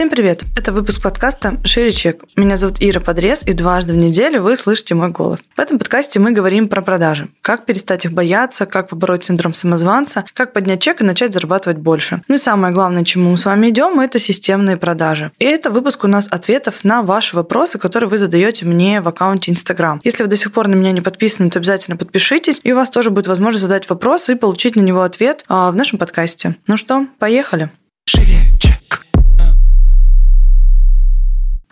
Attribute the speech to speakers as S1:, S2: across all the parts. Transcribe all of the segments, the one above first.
S1: Всем привет! Это выпуск подкаста «Шире чек». Меня зовут Ира Подрез, и дважды в неделю вы слышите мой голос. В этом подкасте мы говорим про продажи. Как перестать их бояться, как побороть синдром самозванца, как поднять чек и начать зарабатывать больше. Ну и самое главное, чему мы с вами идем, это системные продажи. И это выпуск у нас ответов на ваши вопросы, которые вы задаете мне в аккаунте Instagram. Если вы до сих пор на меня не подписаны, то обязательно подпишитесь, и у вас тоже будет возможность задать вопрос и получить на него ответ а, в нашем подкасте. Ну что, поехали!
S2: Шире, чек.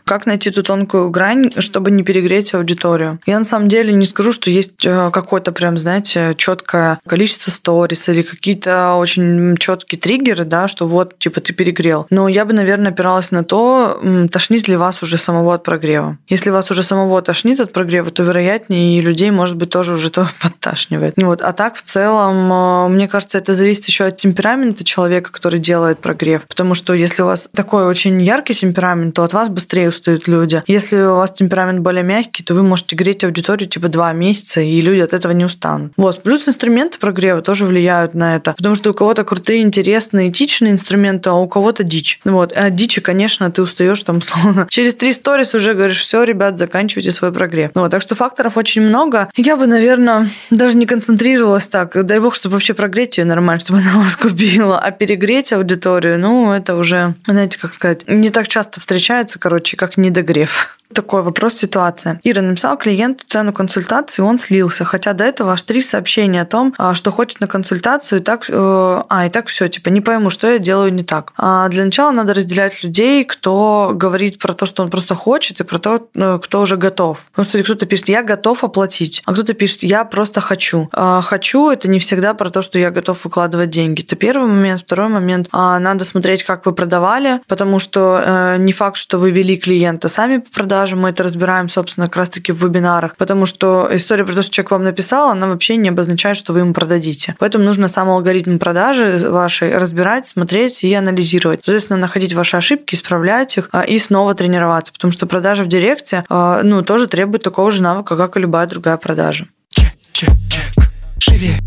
S1: Как найти ту тонкую грань, чтобы не перегреть аудиторию? Я на самом деле не скажу, что есть э, какое-то прям, знаете, четкое количество сторис или какие-то очень четкие триггеры, да, что вот, типа, ты перегрел. Но я бы, наверное, опиралась на то, тошнит ли вас уже самого от прогрева. Если вас уже самого тошнит от прогрева, то, вероятнее, и людей, может быть, тоже уже то подташнивает. Вот. А так, в целом, э, мне кажется, это зависит еще от темперамента человека, который делает прогрев. Потому что если у вас такой очень яркий темперамент, то от вас быстрее устают люди. Если у вас темперамент более мягкий, то вы можете греть аудиторию типа два месяца, и люди от этого не устанут. Вот. Плюс инструменты прогрева тоже влияют на это. Потому что у кого-то крутые, интересные, этичные инструменты, а у кого-то дичь. Вот. А дичи, конечно, ты устаешь там словно. Через три сторис уже говоришь, все, ребят, заканчивайте свой прогрев. Вот. Так что факторов очень много. Я бы, наверное, даже не концентрировалась так. Дай бог, чтобы вообще прогреть ее нормально, чтобы она вас купила. А перегреть аудиторию, ну, это уже, знаете, как сказать, не так часто встречается, короче, как недогрев. Такой вопрос, ситуация. Ира написала клиенту цену консультации, он слился. Хотя до этого аж три сообщения о том, а, что хочет на консультацию, и так, э, а, и так все, типа, не пойму, что я делаю не так. А для начала надо разделять людей, кто говорит про то, что он просто хочет, и про то, э, кто уже готов. Потому что кто-то пишет, я готов оплатить, а кто-то пишет, я просто хочу. А хочу это не всегда про то, что я готов выкладывать деньги. Это первый момент. Второй момент, а, надо смотреть, как вы продавали, потому что э, не факт, что вы вели клиента сами по продаже, продажи, мы это разбираем, собственно, как раз-таки в вебинарах, потому что история про то, что человек вам написал, она вообще не обозначает, что вы ему продадите. Поэтому нужно сам алгоритм продажи вашей разбирать, смотреть и анализировать. Соответственно, находить ваши ошибки, исправлять их а, и снова тренироваться, потому что продажа в директе, а, ну, тоже требует такого же навыка, как и любая другая продажа.
S2: Чек, чек, чек. Шире.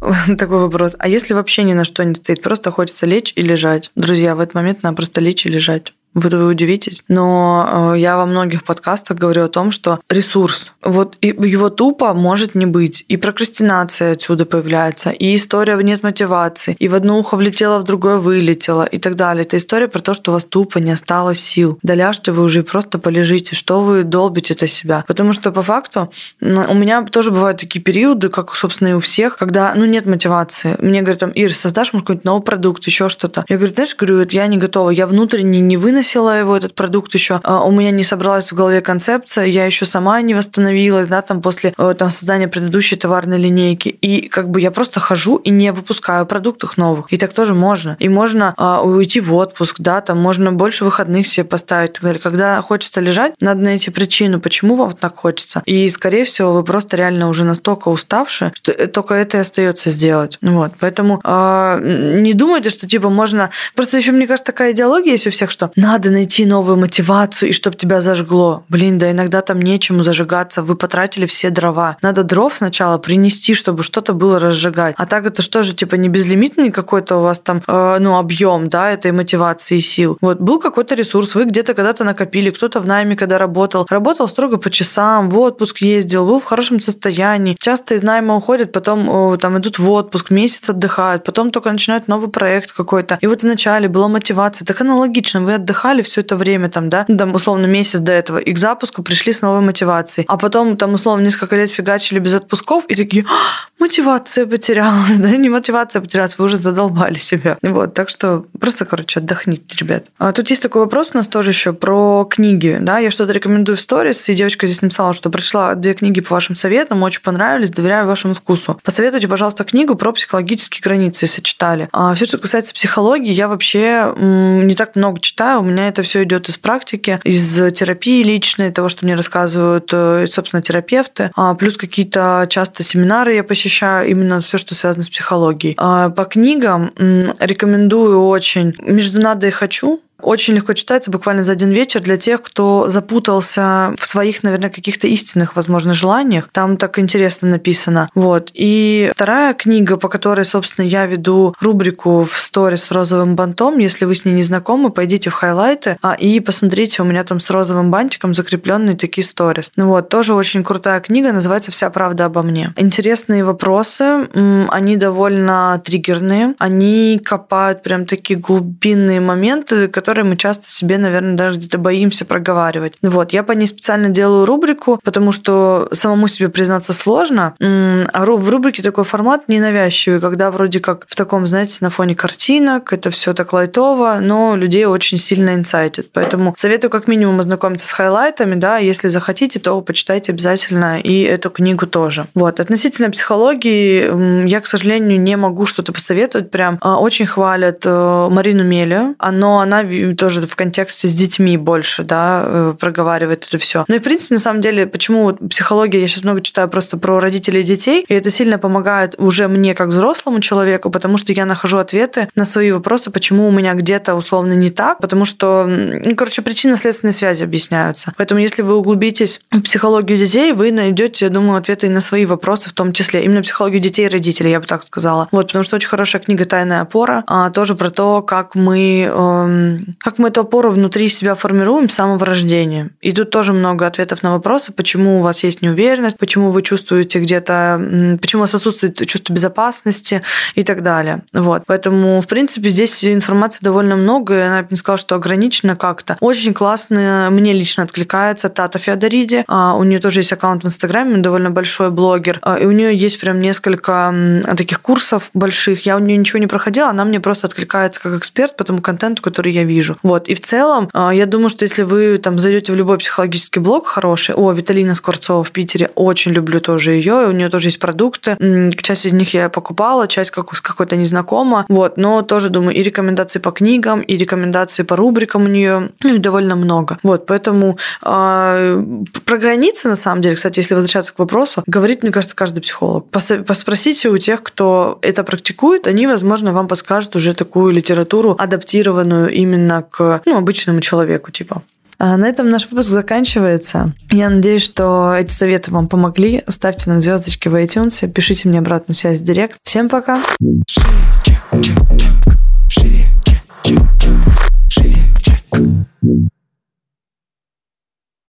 S1: Такой вопрос. А если вообще ни на что не стоит, просто хочется лечь и лежать? Друзья, в этот момент надо просто лечь и лежать. Вы, вы удивитесь, но э, я во многих подкастах говорю о том, что ресурс, вот его тупо может не быть, и прокрастинация отсюда появляется, и история нет мотивации, и в одно ухо влетело, в другое вылетело, и так далее. Это история про то, что у вас тупо не осталось сил. Доляжьте вы уже и просто полежите, что вы долбите это себя. Потому что по факту у меня тоже бывают такие периоды, как, собственно, и у всех, когда ну, нет мотивации. Мне говорят, там, Ир, создашь, может, какой-нибудь новый продукт, еще что-то. Я говорю, знаешь, говорю, я не готова, я внутренне не выносила выносила его, этот продукт еще, а, у меня не собралась в голове концепция, я еще сама не восстановилась, да, там после э, там, создания предыдущей товарной линейки. И как бы я просто хожу и не выпускаю продуктов новых. И так тоже можно. И можно а, уйти в отпуск, да, там можно больше выходных себе поставить и так далее. Когда хочется лежать, надо найти причину, почему вам так хочется. И, скорее всего, вы просто реально уже настолько уставшие, что э, только это и остается сделать. Вот. Поэтому э, не думайте, что типа можно... Просто еще, мне кажется, такая идеология есть у всех, что надо надо найти новую мотивацию и чтобы тебя зажгло. Блин, да иногда там нечему зажигаться, вы потратили все дрова. Надо дров сначала принести, чтобы что-то было разжигать. А так это что же, типа, не безлимитный какой-то у вас там, э, ну, объем, да, этой мотивации и сил. Вот, был какой-то ресурс, вы где-то когда-то накопили, кто-то в найме когда работал, работал строго по часам, в отпуск ездил, был в хорошем состоянии. Часто из найма уходят, потом э, там идут в отпуск, месяц отдыхают, потом только начинают новый проект какой-то. И вот вначале была мотивация. Так аналогично, вы отдыхали, отдыхали все это время, там, да, там, условно, месяц до этого, и к запуску пришли с новой мотивацией. А потом, там, условно, несколько лет фигачили без отпусков, и такие, «А, мотивация потерялась, да, не мотивация потерялась, вы уже задолбали себя. Вот, так что просто, короче, отдохните, ребят. А тут есть такой вопрос у нас тоже еще про книги, да, я что-то рекомендую в сторис, и девочка здесь написала, что прочла две книги по вашим советам, очень понравились, доверяю вашему вкусу. Посоветуйте, пожалуйста, книгу про психологические границы, если читали. А все, что касается психологии, я вообще не так много читаю, у меня это все идет из практики, из терапии личной, того, что мне рассказывают, э, собственно, терапевты, а плюс какие-то часто семинары я посещаю, именно все, что связано с психологией. А по книгам рекомендую очень «Между надо и хочу», Очень легко читается, буквально за один вечер для тех, кто запутался в своих, наверное, каких-то истинных, возможно, желаниях. Там так интересно написано. Вот. И вторая книга, по которой, собственно, я веду рубрику в сторис с розовым бантом. Если вы с ней не знакомы, пойдите в хайлайты а, и посмотрите, у меня там с розовым бантиком закрепленные такие сторис. Ну вот, тоже очень крутая книга, называется «Вся правда обо мне». Интересные вопросы, они довольно триггерные, они копают прям такие глубинные моменты, которые мы часто себе, наверное, даже где-то боимся проговаривать. Вот, я по ней специально делаю рубрику, потому что самому себе признаться сложно, а в рубрике такой формат ненавязчивый, когда вроде как в таком, знаете, на фоне картинок, это все так лайтово, но людей очень сильно инсайтит. Поэтому советую как минимум ознакомиться с хайлайтами, да, если захотите, то почитайте обязательно и эту книгу тоже. Вот. Относительно психологии, я, к сожалению, не могу что-то посоветовать. Прям а, очень хвалят э, Марину Мелю, но она тоже в контексте с детьми больше, да, э, проговаривает это все. Ну и, в принципе, на самом деле, почему вот психология, я сейчас много читаю просто про родителей и детей, и это сильно помогает уже мне как взрослому человеку, потому что я нахожу ответы на свои вопросы, почему у меня где-то условно не так, потому что, ну, короче, причинно-следственные связи объясняются. Поэтому если вы углубитесь в психологию детей, вы найдете, я думаю, ответы и на свои вопросы в том числе. Именно психологию детей и родителей, я бы так сказала. Вот, потому что очень хорошая книга «Тайная опора», а, тоже про то, как мы, э, как мы эту опору внутри себя формируем с самого рождения. И тут тоже много ответов на вопросы, почему у вас есть неуверенность, почему вы чувствуете где-то, почему у вас отсутствует чувство безопасности и так далее. Вот. Поэтому, в принципе, здесь информации довольно много, и она не сказала, что ограничена как-то. Очень классно, мне лично откликается Тата Феодориди. А, у нее тоже есть аккаунт в Инстаграме, довольно большой блогер. А, и у нее есть прям несколько таких курсов больших. Я у нее ничего не проходила, она мне просто откликается как эксперт по тому контенту, который я вижу. Вот. И в целом, а, я думаю, что если вы там зайдете в любой психологический блог хороший, о, Виталина Скворцова в Питере, очень люблю тоже ее, у нее тоже есть продукты. Часть из них я покупала, часть как с какой-то незнакома. Вот. Но тоже думаю, и рекомендации по книгам, и рекомендации по рубрикам у нее ну, довольно много. Вот. Поэтому э, про границы, на самом деле, кстати, если возвращаться к вопросу, говорит, мне кажется, каждый психолог. Поспросите у тех, кто это практикует, они, возможно, вам подскажут уже такую литературу, адаптированную именно к ну, обычному человеку, типа. А на этом наш выпуск заканчивается. Я надеюсь, что эти советы вам помогли. Ставьте нам звездочки в iTunes, пишите мне обратную связь в директ. Всем пока! Шире, чек, чек, чек. Шире, чек, чек, чек.